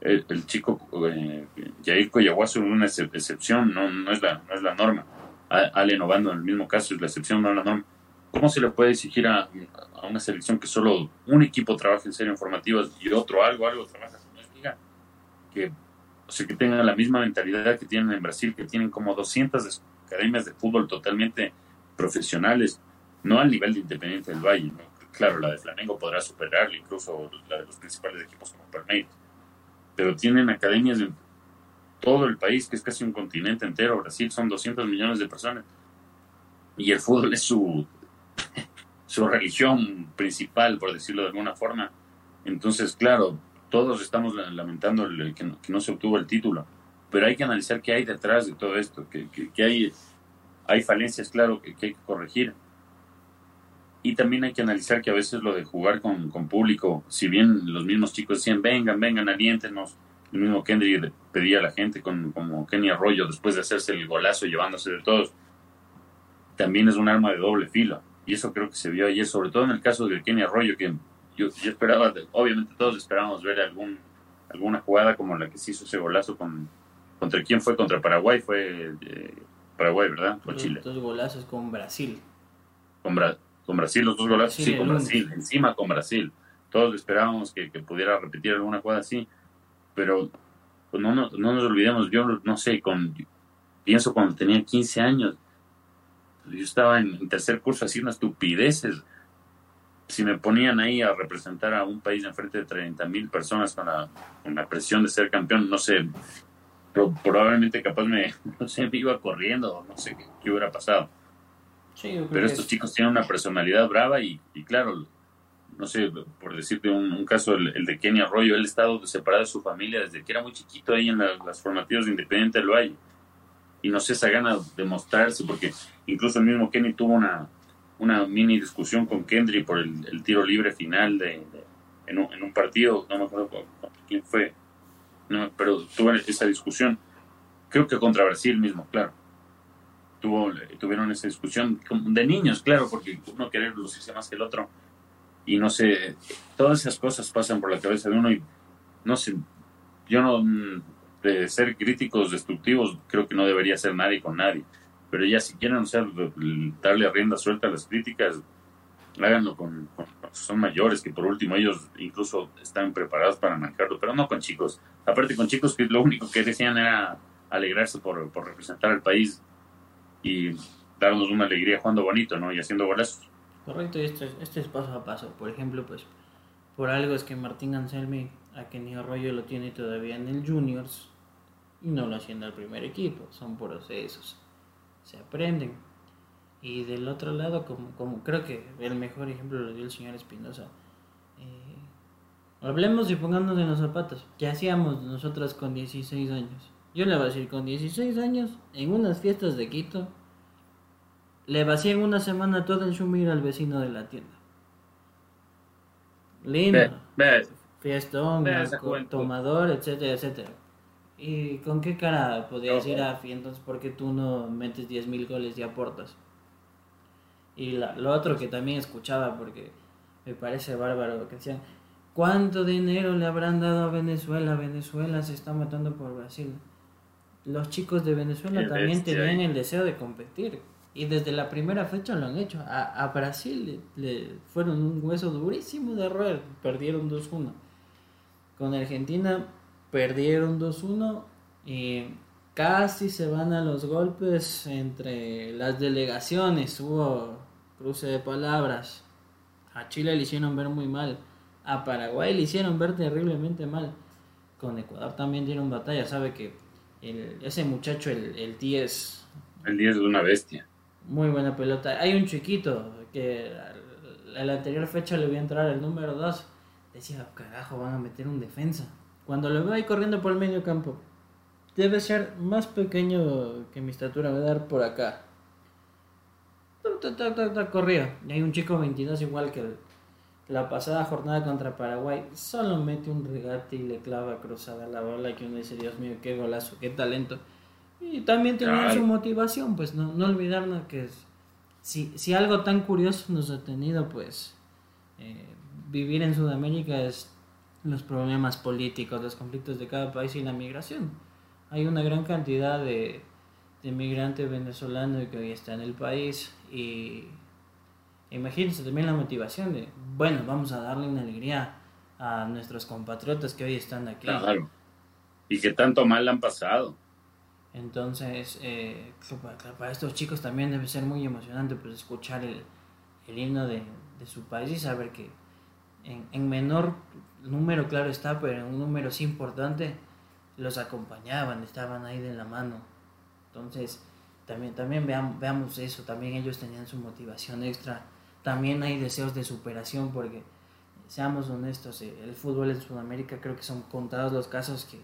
el, chico eh, Jair Coyahuaso es una excepción, no, no, es la, no es la norma. Ale Novando en el mismo caso es la excepción, no la norma. ¿Cómo se le puede exigir a, una selección que solo un equipo trabaja en serio en formativas y otro algo, algo trabaja? que, o sea, que tengan la misma mentalidad que tienen en Brasil, que tienen como 200 academias de fútbol totalmente profesionales, no al nivel de Independiente del Valle. Claro, la de Flamengo podrá superarle, incluso la de los principales equipos como Palmeiras pero tienen academias en todo el país, que es casi un continente entero. Brasil son 200 millones de personas. Y el fútbol es su, su religión principal, por decirlo de alguna forma. Entonces, claro, todos estamos lamentando que, no, se obtuvo el título, pero hay que analizar qué hay detrás de todo esto, que, que, hay, hay falencias, claro, que, hay que corregir. Y también hay que analizar que a veces lo de jugar con, con público, si bien los mismos chicos decían, vengan, vengan, aliéntenos, el mismo Kendry pedía a la gente con, como Kenny Arroyo después de hacerse el golazo llevándose de todos, también es un arma de doble filo. Y eso creo que se vio ayer, sobre todo en el caso de Kenny Arroyo, que yo, yo esperaba, obviamente todos esperábamos ver algún, alguna jugada como la que se hizo ese golazo con, contra quién fue, contra Paraguay, fue eh, Paraguay, ¿verdad? O Chile. Dos golazos con Brasil. Con Brasil con Brasil, los dos golazos, sí, con Brasil, encima con Brasil. Todos esperábamos que, pudiera repetir alguna cosa así, pero pues no, no, nos olvidemos, yo no sé, con pienso cuando tenía 15 años, yo estaba en, tercer curso haciendo estupideces. Si me ponían ahí a representar a un país en frente de 30 mil personas con la, con la presión de ser campeón, no sé, pero probablemente capaz me, no sé, me iba corriendo, no sé qué hubiera pasado pero estos chicos tienen una personalidad brava y, claro, no sé, por decirte un, caso, el, de Kenny Arroyo, él ha estado separado de su familia desde que era muy chiquito ahí en las formativas de Independiente del Valle. Y no sé esa gana de mostrarse, porque incluso el mismo Kenny tuvo una, una mini discusión con Kendry por el, tiro libre final de, en, un, partido, no me acuerdo quién fue, no, pero tuvo esa discusión, creo que contra Brasil mismo, claro tuvo, tuvieron esa discusión de niños, claro, porque uno quiere lucirse más que el otro. Y no sé, todas esas cosas pasan por la cabeza de uno y no sé, yo no, de ser críticos destructivos, creo que no debería ser nadie con nadie. Pero ya si quieren ser, darle rienda suelta a las críticas, háganlo con, con, son mayores, que por último ellos incluso están preparados para manejarlo, pero no con chicos. Aparte con chicos que lo único que decían era alegrarse por, por representar al país y darnos una alegría jugando bonito, ¿no? Y haciendo golazos. Correcto, y esto, es paso a paso. Por ejemplo, pues por algo es que Martín Anselmi a Kenny Arroyo lo tiene todavía en el Juniors y no lo haciendo al primer equipo. Son procesos, se aprenden. Y del otro lado, como, como creo que el mejor ejemplo lo dio el señor Espinosa. Eh, hablemos y pongámonos en los zapatos. ¿Qué hacíamos nosotros con 16 años? Yo le voy a decir, con 16 años, en unas fiestas de Quito, le vacié en una semana todo el shumir al vecino de la tienda. Lindo. Fiestón, tomador, etcétera, etcétera. ¿Y con qué cara podías ir a entonces por qué tú no metes 10 mil goles y aportas? Y lo otro que también escuchaba, porque me parece bárbaro, que decían, ¿cuánto dinero le habrán dado a Venezuela? Venezuela se está matando por Brasil los chicos de Venezuela también tenían el deseo de competir. Y desde la primera fecha lo han hecho. A, Brasil le, fueron un hueso durísimo de error. Perdieron 2-1. Con Argentina perdieron 2-1. Y casi se van a los golpes entre las delegaciones. Hubo cruce de palabras. A Chile le hicieron ver muy mal. A Paraguay le hicieron ver terriblemente mal. Con Ecuador también dieron batalla. Sabe que ese muchacho, el, el 10. El 10 es una bestia. Muy buena pelota. Hay un chiquito que a la anterior fecha le voy a entrar el número 2. Decía, carajo, van a meter un defensa. Cuando lo veo ahí corriendo por el medio campo, debe ser más pequeño que mi estatura, me dar por acá. Corría. Y hay un chico 22 igual que la pasada jornada contra Paraguay. Solo mete un regate y le clava cruzada la bola que uno dice, Dios mío, qué golazo, qué talento. Y también tenía su motivación, pues no, no olvidarnos que si, si algo tan curioso nos ha tenido, pues eh, vivir en Sudamérica es los problemas políticos, los conflictos de cada país y la migración. Hay una gran cantidad de, de migrantes venezolanos que hoy están en el país y imagínense también la motivación de, bueno, vamos a darle una alegría a nuestros compatriotas que hoy están aquí. Claro. Y que tanto mal han pasado. Entonces, eh, para, estos chicos también debe ser muy emocionante pues escuchar el, el himno de, de, su país y saber que en, en, menor número, claro está, pero un número sí importante, los acompañaban, estaban ahí de la mano. Entonces, también, también veamos, veamos eso, también ellos tenían su motivación extra, también hay deseos de superación porque, seamos honestos, eh, el fútbol en Sudamérica creo que son contados los casos que...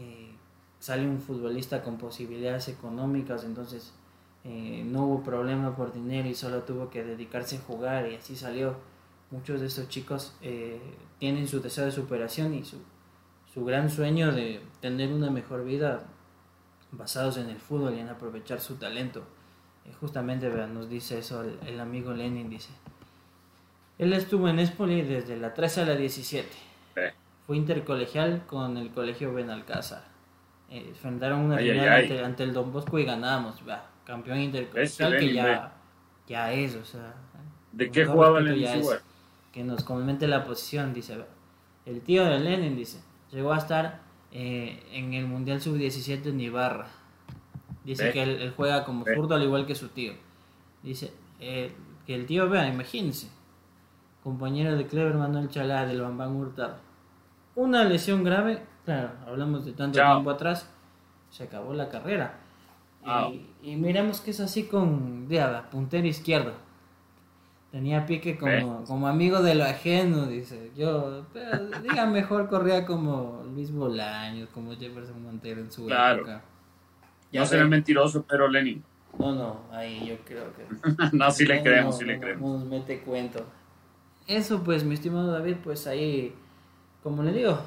Eh, sale un futbolista con posibilidades económicas, entonces eh, no hubo problema por dinero y solo tuvo que dedicarse a jugar y así salió. Muchos de estos chicos eh, tienen su deseo de superación y su, su gran sueño de tener una mejor vida basados en el fútbol y en aprovechar su talento. Eh, justamente nos dice eso el, amigo Lenin, dice. Él estuvo en Espoli desde la 13 a la 17. Fue intercolegial con el Colegio Benalcázar eh, enfrentaron una final ante, el Don Bosco y ganamos, campeón intercolegial que ya, ya es, o sea. ¿De qué jugaba Lenin Que nos comente la posición, dice. El tío de Lenin, dice, llegó a estar eh, en el Mundial Sub-17 en Ibarra. Dice que él, juega como zurdo al igual que su tío. Dice eh, que el tío, vea, imagínense, compañero de Clever Manuel Chalá del Bambán Hurtado. Una lesión grave Claro, hablamos de tanto tiempo atrás, se acabó la carrera. Y, miremos que es así con Diada, puntero izquierdo. Tenía pique como, como amigo de lo ajeno, dice. Yo, diga mejor corría como Luis Bolaños, como Jefferson Montero en su claro. época. Ya no será mentiroso, pero Lenin. No, no, ahí yo creo que. no, sí le creemos, sí le creemos. Nos mete cuento. Eso, pues, mi estimado David, pues ahí, como le digo,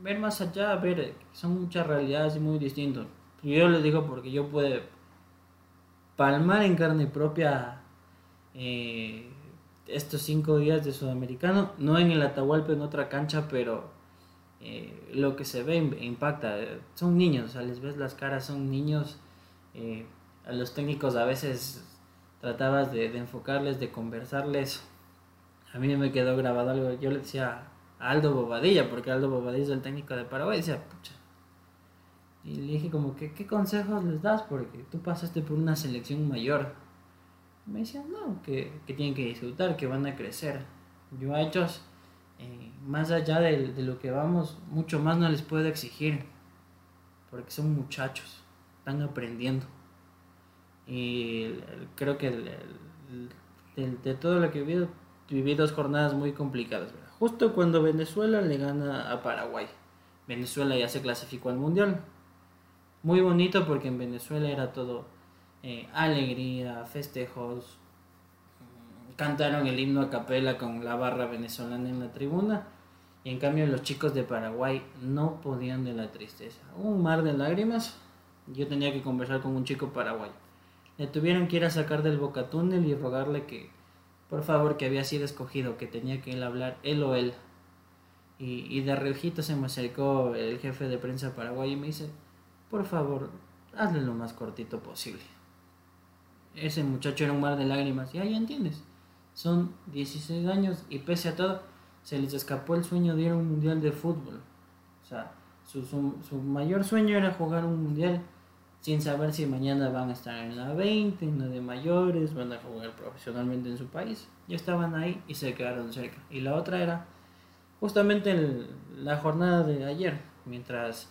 ver más allá, ver, son muchas realidades y muy distintos. Yo les digo porque yo puedo palmar en carne propia eh, estos cinco días de Sudamericano, no en el Atahualpa, en otra cancha, pero eh, lo que se ve impacta. Son niños, o les ves las caras, son niños. Eh, a los técnicos a veces tratabas de, enfocarles, de conversarles. A mí me quedó grabado algo, yo le decía Aldo Bobadilla, porque Aldo Bobadilla es el técnico de Paraguay. Y decía, pucha. Y le dije como que, ¿qué consejos les das? Porque tú pasaste por una selección mayor. Me decían, no, que, tienen que disfrutar, que van a crecer. Yo a ellos, eh, más allá de, lo que vamos, mucho más no les puedo exigir. Porque son muchachos, están aprendiendo. Y creo que de, todo lo que he vivido, viví dos jornadas muy complicadas, ¿verdad? justo cuando Venezuela le gana a Paraguay. Venezuela ya se clasificó al Mundial. Muy bonito porque en Venezuela era todo eh, alegría, festejos. Cantaron el himno a capela con la barra venezolana en la tribuna. Y en cambio los chicos de Paraguay no podían de la tristeza. Un mar de lágrimas. Yo tenía que conversar con un chico paraguayo. Le tuvieron que ir a sacar del bocatúnel y rogarle que por favor, que había sido escogido, que tenía que él hablar, él o él. Y, y de reojito se me acercó el jefe de prensa paraguayo y me dice, por favor, hazle lo más cortito posible. Ese muchacho era un mar de lágrimas, y ahí entiendes. Son 16 años y pese a todo, se les escapó el sueño de ir a un mundial de fútbol. O sea, su, su, mayor sueño era jugar un mundial sin saber si mañana van a estar en la 20, en la de mayores, van a jugar profesionalmente en su país. Ya estaban ahí y se quedaron cerca. Y la otra era justamente la jornada de ayer, mientras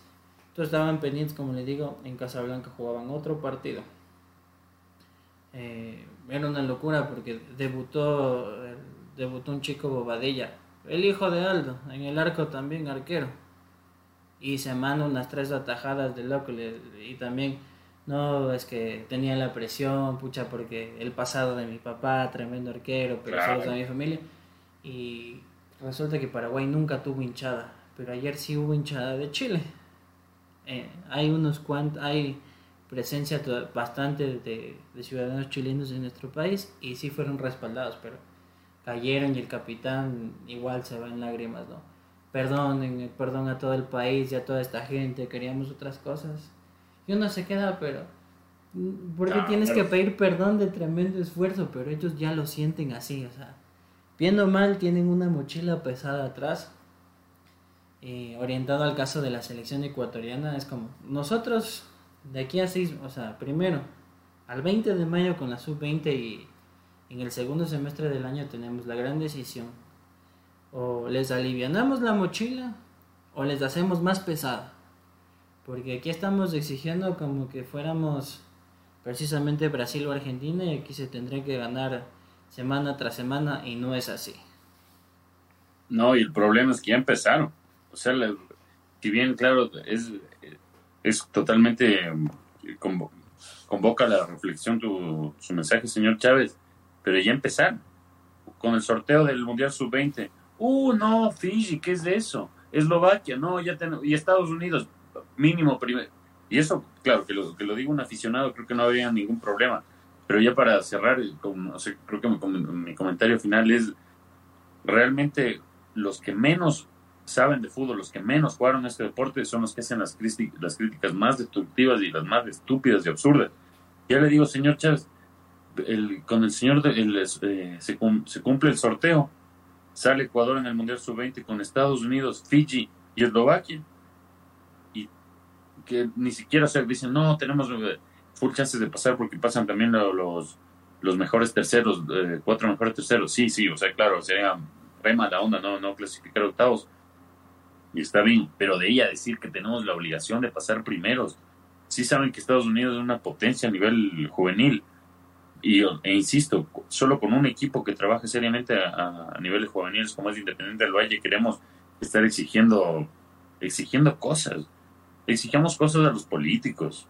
todos estaban pendientes, como le digo, en Casablanca jugaban otro partido. Eh, era una locura porque debutó, debutó un chico Bobadilla, el hijo de Aldo, en el arco también arquero. Y se manda unas tres atajadas de loco. Y también, no, es que tenía la presión, pucha, porque el pasado de mi papá, tremendo arquero, pero solo de mi familia. Y resulta que Paraguay nunca tuvo hinchada, pero ayer sí hubo hinchada de Chile. Eh, hay unos cuantos, hay presencia bastante de, ciudadanos chilenos en nuestro país y sí fueron respaldados, pero cayeron y el capitán igual se va en lágrimas, ¿no? Perdonen, perdón a todo el país y a toda esta gente, queríamos otras cosas. Y uno se queda, pero... Porque tienes que pedir perdón de tremendo esfuerzo, pero ellos ya lo sienten así, o sea, viendo mal tienen una mochila pesada atrás, eh, orientado al caso de la selección ecuatoriana, es como, nosotros de aquí a seis, o sea, primero, al 20 de mayo con la sub-20 y en el segundo semestre del año tenemos la gran decisión. O les alivianamos la mochila o les hacemos más pesada. Porque aquí estamos exigiendo como que fuéramos precisamente Brasil o Argentina y aquí se tendría que ganar semana tras semana y no es así. No, y el problema es que ya empezaron. O sea, si bien, claro, es es totalmente convoca la reflexión tu, su mensaje, señor Chávez, pero ya empezar con el sorteo del Mundial Sub-20. Uh, no, Fiji, ¿qué es de eso? Eslovaquia, no, ya tenemos, y Estados Unidos, mínimo primero. Y eso, claro, que lo, que lo diga un aficionado, creo que no habría ningún problema. Pero ya para cerrar, con, creo que mi comentario final es realmente los que menos saben de fútbol, los que menos jugaron este deporte son los que hacen las, las críticas más destructivas y las más estúpidas y absurdas. Ya le digo, señor Chávez, el, con el señor eh, se, cumple el sorteo. Sale Ecuador en el Mundial Sub-20 con Estados Unidos, Fiji y Eslovaquia. Y que ni siquiera se dicen, no, tenemos eh, full chances de pasar porque pasan también los, los mejores terceros, eh, cuatro mejores terceros. Sí, sí, o sea, claro, sería re la onda no, no clasificar octavos y está bien, pero de ella decir que tenemos la obligación de pasar primeros. Sí saben que Estados Unidos es una potencia a nivel juvenil. Y, e insisto, solo con un equipo que trabaje seriamente a, a niveles juveniles como es Independiente del Valle, queremos estar exigiendo, exigiendo cosas. Exigamos cosas a los políticos.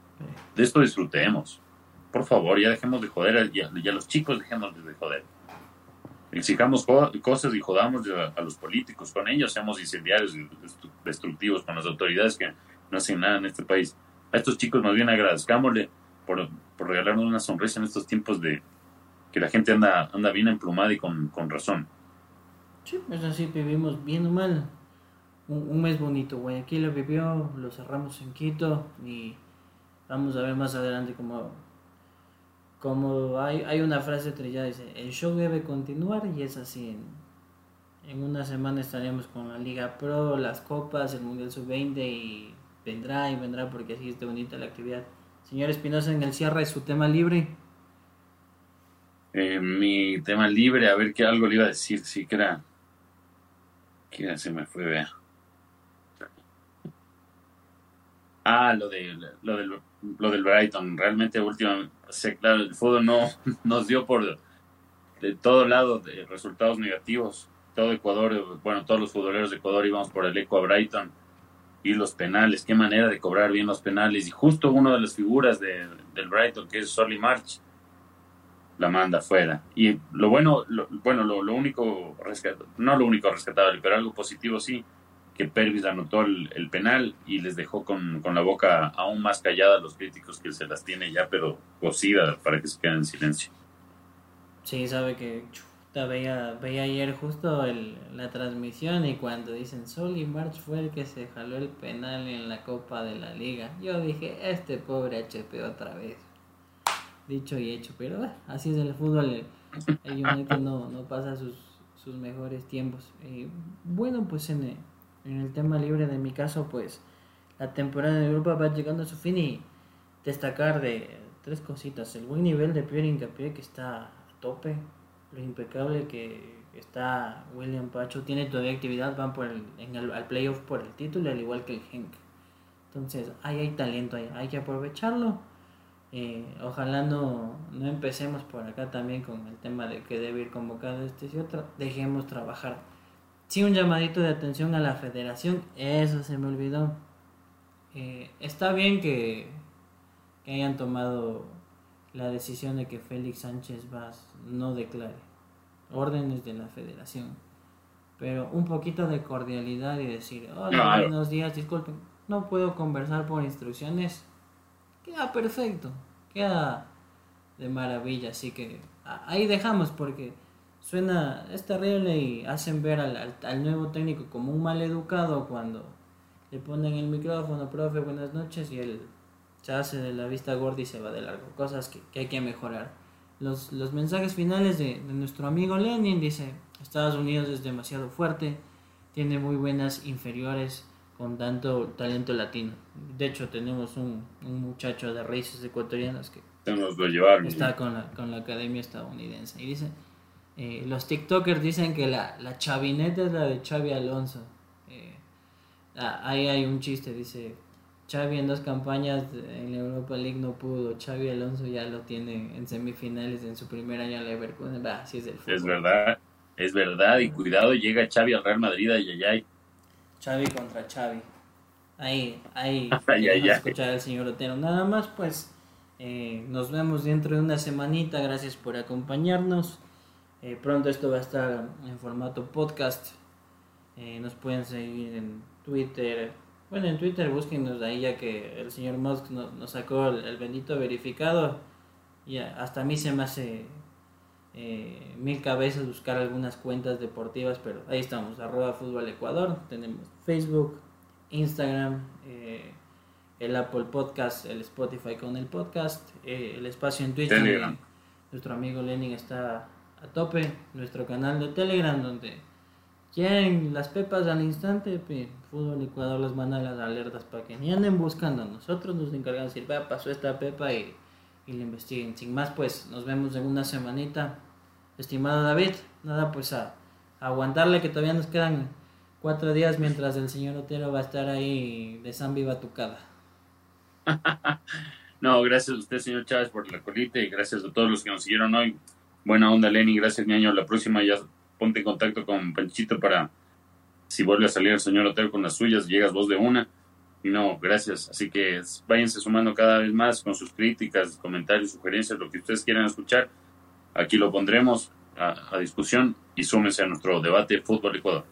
De esto disfrutemos. Por favor, ya dejemos de joder, ya, ya los chicos dejemos de joder exijamos cosas y jodamos a, los políticos con ellos, seamos incendiarios y destructivos con las autoridades que no hacen nada en este país. A estos chicos más bien agradezcámosle por, por regalarnos una sonrisa en estos tiempos de que la gente anda, anda bien emplumada y con, con razón. Sí, es así, vivimos bien o mal. Un, un mes bonito, Guayaquil lo vivió, lo cerramos en Quito y vamos a ver más adelante cómo como hay, hay una frase trillada, dice, el show debe continuar y es así. En, una semana estaremos con la Liga Pro, las copas, el Mundial Sub-20 y vendrá y vendrá porque así está bonita la actividad. Señor Espinosa, en el cierre su tema libre. Eh, mi tema libre, a ver qué algo le iba a decir, sí era... Que se me fue, vea. Ah, lo, de, lo, del, lo del Brighton. Realmente, últimamente, claro, el fútbol no nos dio por de todo lado de resultados negativos. Todo Ecuador, bueno, todos los futboleros de Ecuador íbamos por el eco a Brighton y los penales. Qué manera de cobrar bien los penales. Y justo una de las figuras de, del Brighton, que es Solly March, la manda afuera. Y lo bueno, bueno, lo, lo único, no lo único rescatable, pero algo positivo sí, que Pervis anotó el, penal y les dejó con, la boca aún más callada a los críticos que se las tiene ya, pero cocida para que se queden en silencio. Sí, sabe que veía, veía ayer justo el, la transmisión y cuando dicen Sol y March fue el que se jaló el penal en la Copa de la Liga. Yo dije, este pobre HP otra vez. Dicho y hecho, pero así es el fútbol. El, United no, no pasa sus, sus mejores tiempos. y bueno, pues en el, en el tema libre de mi caso, pues la temporada de Europa va llegando a su fin y destacar de tres cositas. El buen nivel de Pierre Incapié que está a tope, lo impecable que está William Pacho, tiene todavía actividad, van por el, en el, al playoff por el título, al igual que el Henk. Entonces, ahí hay talento, ahí, hay que aprovecharlo. Eh, ojalá no, no empecemos por acá también con el tema de que debe ir convocado este y otro. Dejemos trabajar. Sí, un llamadito de atención a la federación, eso se me olvidó. Eh, está bien que, que hayan tomado la decisión de que Félix Sánchez Vaz no declare órdenes de la federación. Pero un poquito de cordialidad y decir, hola, buenos días, disculpen, no puedo conversar por instrucciones. Queda perfecto, queda de maravilla. Así que ahí dejamos porque suena, es terrible y hacen ver al, al, nuevo técnico como un mal educado cuando le ponen el micrófono, profe, buenas noches, y él se hace de la vista gorda y se va de largo. Cosas que, que hay que mejorar los, los mensajes finales de, de, nuestro amigo Lenin. Dice, Estados Unidos es demasiado fuerte, tiene muy buenas inferiores con tanto talento latino. De hecho, tenemos un, un muchacho de raíces ecuatorianas que está con la, con la academia estadounidense. Y dice, eh, los TikTokers dicen que la, la chavineta es la de Xavi Alonso. Eh, ah, ahí hay un chiste, dice, Xavi en dos campañas en la Europa League no pudo. Xavi Alonso ya lo tiene en semifinales en su primer año en Leverkusen. es, es verdad, es verdad. Y cuidado, llega Xavi al Real Madrid. Ay, ay, Xavi contra Xavi. Ahí, ahí. ay, ay, escuchar al señor Otero. Nada más, pues, eh, nos vemos dentro de una semanita. Gracias por acompañarnos. Eh, pronto esto va a estar en formato podcast. Eh, nos pueden seguir en Twitter, bueno, en Twitter búsquenos ahí ya que el señor Musk nos, sacó el, bendito verificado. Y hasta a mí se me hace eh, mil cabezas buscar algunas cuentas deportivas, pero ahí estamos, arroba fútbol ecuador. Tenemos Facebook, Instagram, eh, el Apple Podcast, el Spotify con el podcast, eh, el espacio en Twitter. Nuestro amigo Lenin está a tope, nuestro canal de Telegram donde quieren las pepas al instante, Fútbol Ecuador les manda las alertas para que ni anden buscando. Nosotros nos encargamos de decir, pasó esta pepa y, y le investiguen. Sin más, pues nos vemos en una semanita. Estimado David, nada, pues a, aguantarle que todavía nos quedan cuatro días mientras el señor Otero va a estar ahí de San Viva Tucada. no, gracias a usted, señor Chávez, por la colita y gracias a todos los que nos siguieron hoy. Buena onda, Lenny. Gracias, año La próxima ya ponte en contacto con Panchito para si vuelve a salir el señor Otero con las suyas, llegas vos de una. Y no, gracias. Así que váyanse sumando cada vez más con sus críticas, comentarios, sugerencias, lo que ustedes quieran escuchar. Aquí lo pondremos a, a discusión y súmense a nuestro debate Fútbol Ecuador.